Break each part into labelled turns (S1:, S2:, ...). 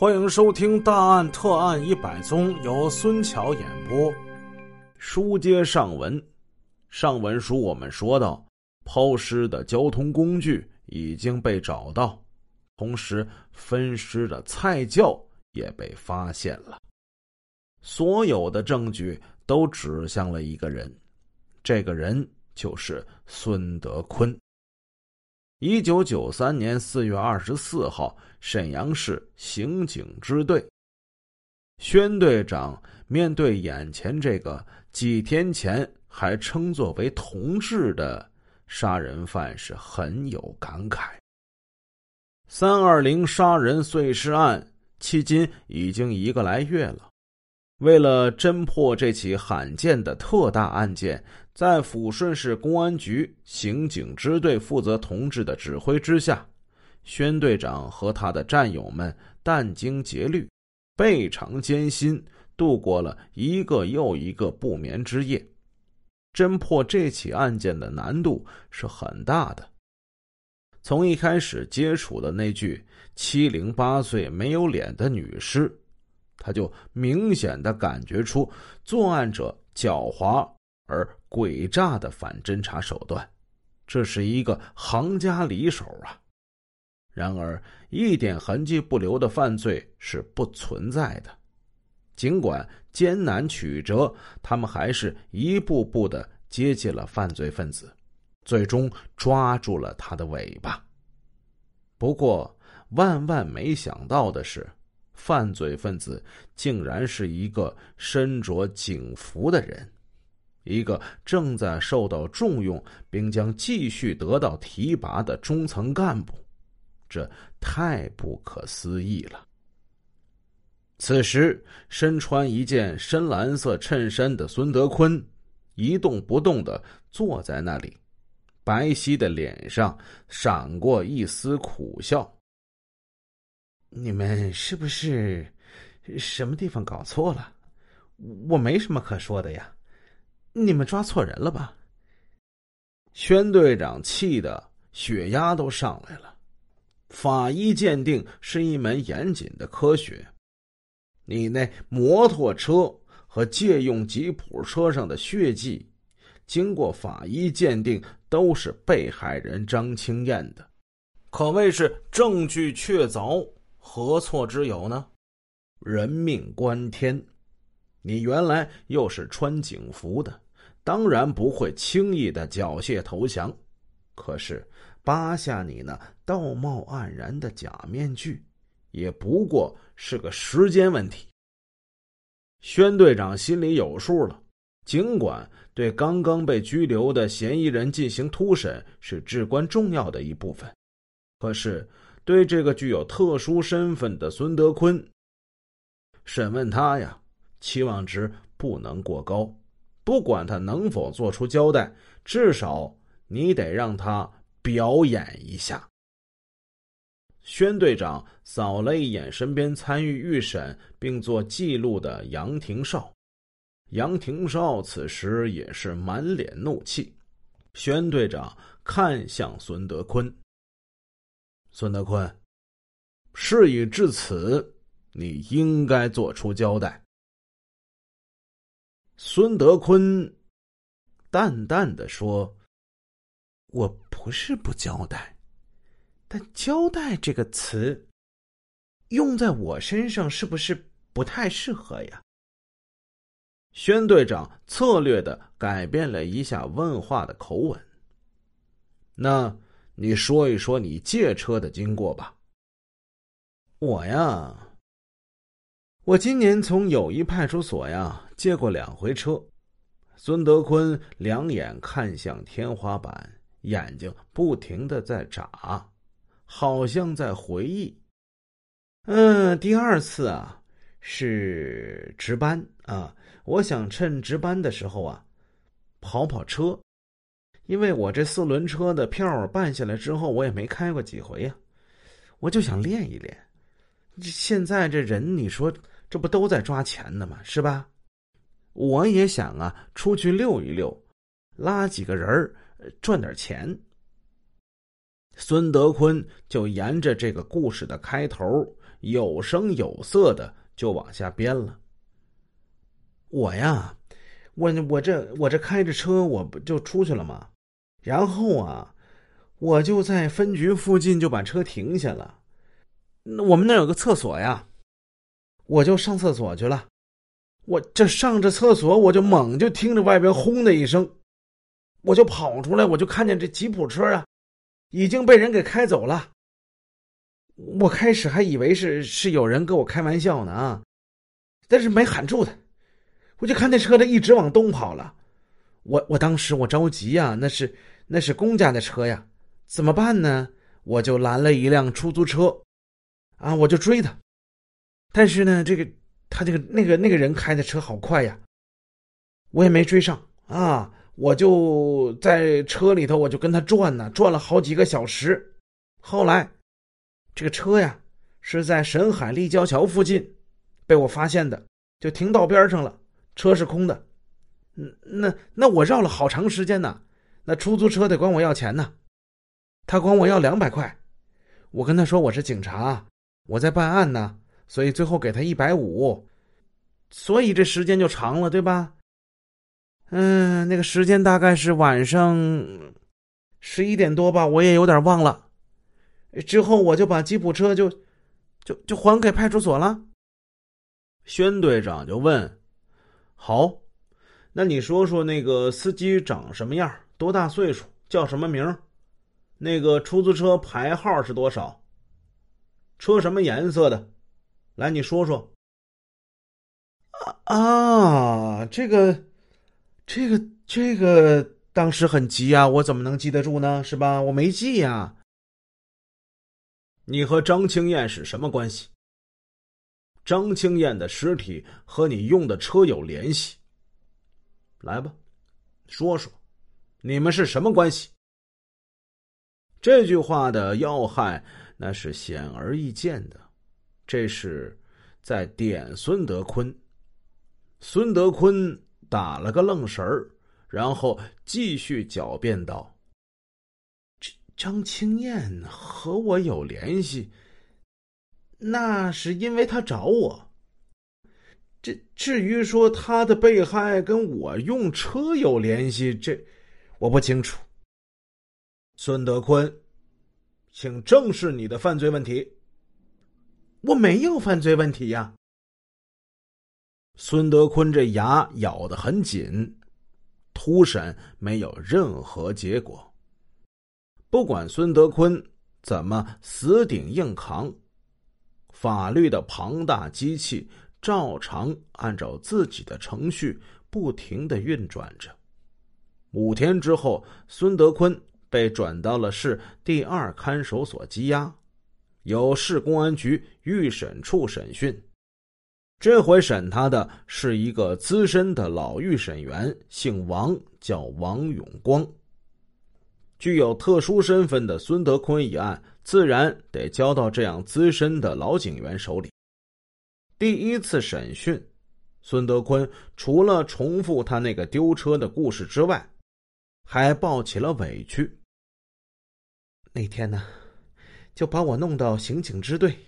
S1: 欢迎收听《大案特案一百宗》，由孙桥演播。书接上文，上文书我们说到，抛尸的交通工具已经被找到，同时分尸的菜窖也被发现了。所有的证据都指向了一个人，这个人就是孙德坤。一九九三年四月二十四号，沈阳市刑警支队，宣队长面对眼前这个几天前还称作为同志的杀人犯，是很有感慨。三二零杀人碎尸案迄今已经一个来月了，为了侦破这起罕见的特大案件。在抚顺市公安局刑警支队负责同志的指挥之下，宣队长和他的战友们殚精竭虑、倍尝艰辛，度过了一个又一个不眠之夜。侦破这起案件的难度是很大的。从一开始接触的那具七零八岁没有脸的女尸，他就明显的感觉出作案者狡猾。而诡诈的反侦查手段，这是一个行家里手啊！然而，一点痕迹不留的犯罪是不存在的。尽管艰难曲折，他们还是一步步的接近了犯罪分子，最终抓住了他的尾巴。不过，万万没想到的是，犯罪分子竟然是一个身着警服的人。一个正在受到重用，并将继续得到提拔的中层干部，这太不可思议了。此时，身穿一件深蓝色衬衫的孙德坤一动不动的坐在那里，白皙的脸上闪过一丝苦笑。
S2: 你们是不是什么地方搞错了？我没什么可说的呀。你们抓错人了吧？
S1: 宣队长气得血压都上来了。法医鉴定是一门严谨的科学，你那摩托车和借用吉普车上的血迹，经过法医鉴定都是被害人张青燕的，可谓是证据确凿，何错之有呢？人命关天。你原来又是穿警服的，当然不会轻易的缴械投降。可是扒下你那道貌岸然的假面具，也不过是个时间问题。宣队长心里有数了。尽管对刚刚被拘留的嫌疑人进行突审是至关重要的一部分，可是对这个具有特殊身份的孙德坤，审问他呀。期望值不能过高，不管他能否做出交代，至少你得让他表演一下。宣队长扫了一眼身边参与预审并做记录的杨廷少，杨廷少此时也是满脸怒气。宣队长看向孙德坤：“孙德坤，事已至此，你应该做出交代。”孙德坤淡淡的说：“
S2: 我不是不交代，但‘交代’这个词用在我身上是不是不太适合呀？”
S1: 宣队长策略的改变了一下问话的口吻。那你说一说你借车的经过吧。
S2: 我呀。我今年从友谊派出所呀借过两回车。
S1: 孙德坤两眼看向天花板，眼睛不停的在眨，好像在回忆。
S2: 嗯，第二次啊是值班啊，我想趁值班的时候啊跑跑车，因为我这四轮车的票办下来之后，我也没开过几回呀，我就想练一练。现在这人，你说。这不都在抓钱呢吗？是吧？我也想啊，出去溜一溜，拉几个人儿，赚点钱。
S1: 孙德坤就沿着这个故事的开头，有声有色的就往下编了。
S2: 我呀，我我这我这开着车，我不就出去了吗？然后啊，我就在分局附近就把车停下了。我们那有个厕所呀，我就上厕所去了。我这上着厕所，我就猛就听着外边轰的一声，我就跑出来，我就看见这吉普车啊，已经被人给开走了。我开始还以为是是有人跟我开玩笑呢啊，但是没喊住他，我就看那车他一直往东跑了。我我当时我着急呀，那是那是公家的车呀，怎么办呢？我就拦了一辆出租车，啊，我就追他，但是呢，这个。他这个那个那个人开的车好快呀，我也没追上啊，我就在车里头，我就跟他转呢，转了好几个小时。后来，这个车呀是在沈海立交桥附近被我发现的，就停道边上了，车是空的。那那我绕了好长时间呢，那出租车得管我要钱呢，他管我要两百块，我跟他说我是警察，我在办案呢。所以最后给他一百五，所以这时间就长了，对吧？嗯，那个时间大概是晚上十一点多吧，我也有点忘了。之后我就把吉普车就就就还给派出所了。
S1: 宣队长就问：“好，那你说说那个司机长什么样？多大岁数？叫什么名？那个出租车牌号是多少？车什么颜色的？”来，你说说。
S2: 啊，这个，这个，这个，当时很急啊，我怎么能记得住呢？是吧？我没记呀。
S1: 你和张青燕是什么关系？张青燕的尸体和你用的车有联系。来吧，说说，你们是什么关系？这句话的要害那是显而易见的。这是在点孙德坤。孙德坤打了个愣神儿，然后继续狡辩道：“
S2: 张青燕和我有联系，那是因为他找我。这至于说他的被害跟我用车有联系，这我不清楚。”
S1: 孙德坤，请正视你的犯罪问题。
S2: 我没有犯罪问题呀。
S1: 孙德坤这牙咬得很紧，突审没有任何结果。不管孙德坤怎么死顶硬扛，法律的庞大机器照常按照自己的程序不停的运转着。五天之后，孙德坤被转到了市第二看守所羁押。由市公安局预审处审讯，这回审他的是一个资深的老预审员，姓王，叫王永光。具有特殊身份的孙德坤一案，自然得交到这样资深的老警员手里。第一次审讯，孙德坤除了重复他那个丢车的故事之外，还抱起了委屈。
S2: 那天呢？就把我弄到刑警支队，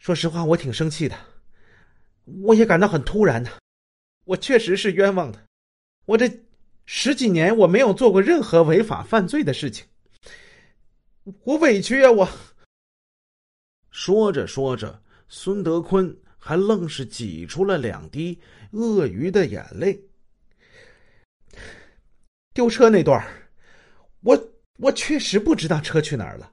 S2: 说实话，我挺生气的，我也感到很突然呢。我确实是冤枉的，我这十几年我没有做过任何违法犯罪的事情，我委屈啊！我
S1: 说着说着，孙德坤还愣是挤出了两滴鳄鱼的眼泪。
S2: 丢车那段我我确实不知道车去哪儿了。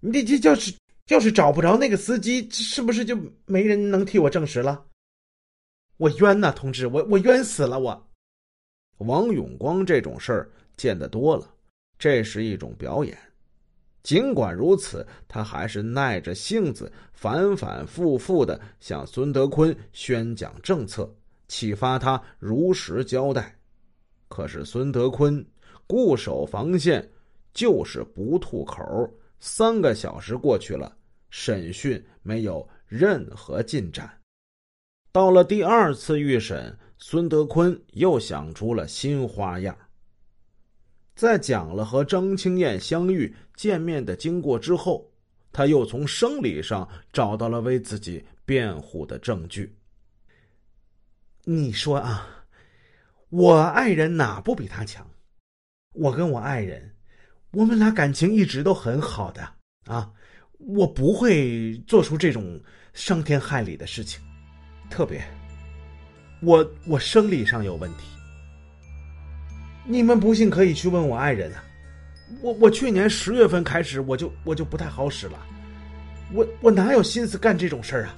S2: 你这要是要是找不着那个司机，是不是就没人能替我证实了？我冤呐，同志，我我冤死了！我
S1: 王永光这种事儿见得多了，这是一种表演。尽管如此，他还是耐着性子，反反复复的向孙德坤宣讲政策，启发他如实交代。可是孙德坤固守防线，就是不吐口。三个小时过去了，审讯没有任何进展。到了第二次预审，孙德坤又想出了新花样。在讲了和张青燕相遇、见面的经过之后，他又从生理上找到了为自己辩护的证据。
S2: 你说啊，我爱人哪不比他强？我跟我爱人，我们俩感情一直都很好的啊，我不会做出这种伤天害理的事情。特别，我我生理上有问题。你们不信可以去问我爱人啊。我我去年十月份开始我就我就不太好使了，我我哪有心思干这种事儿啊？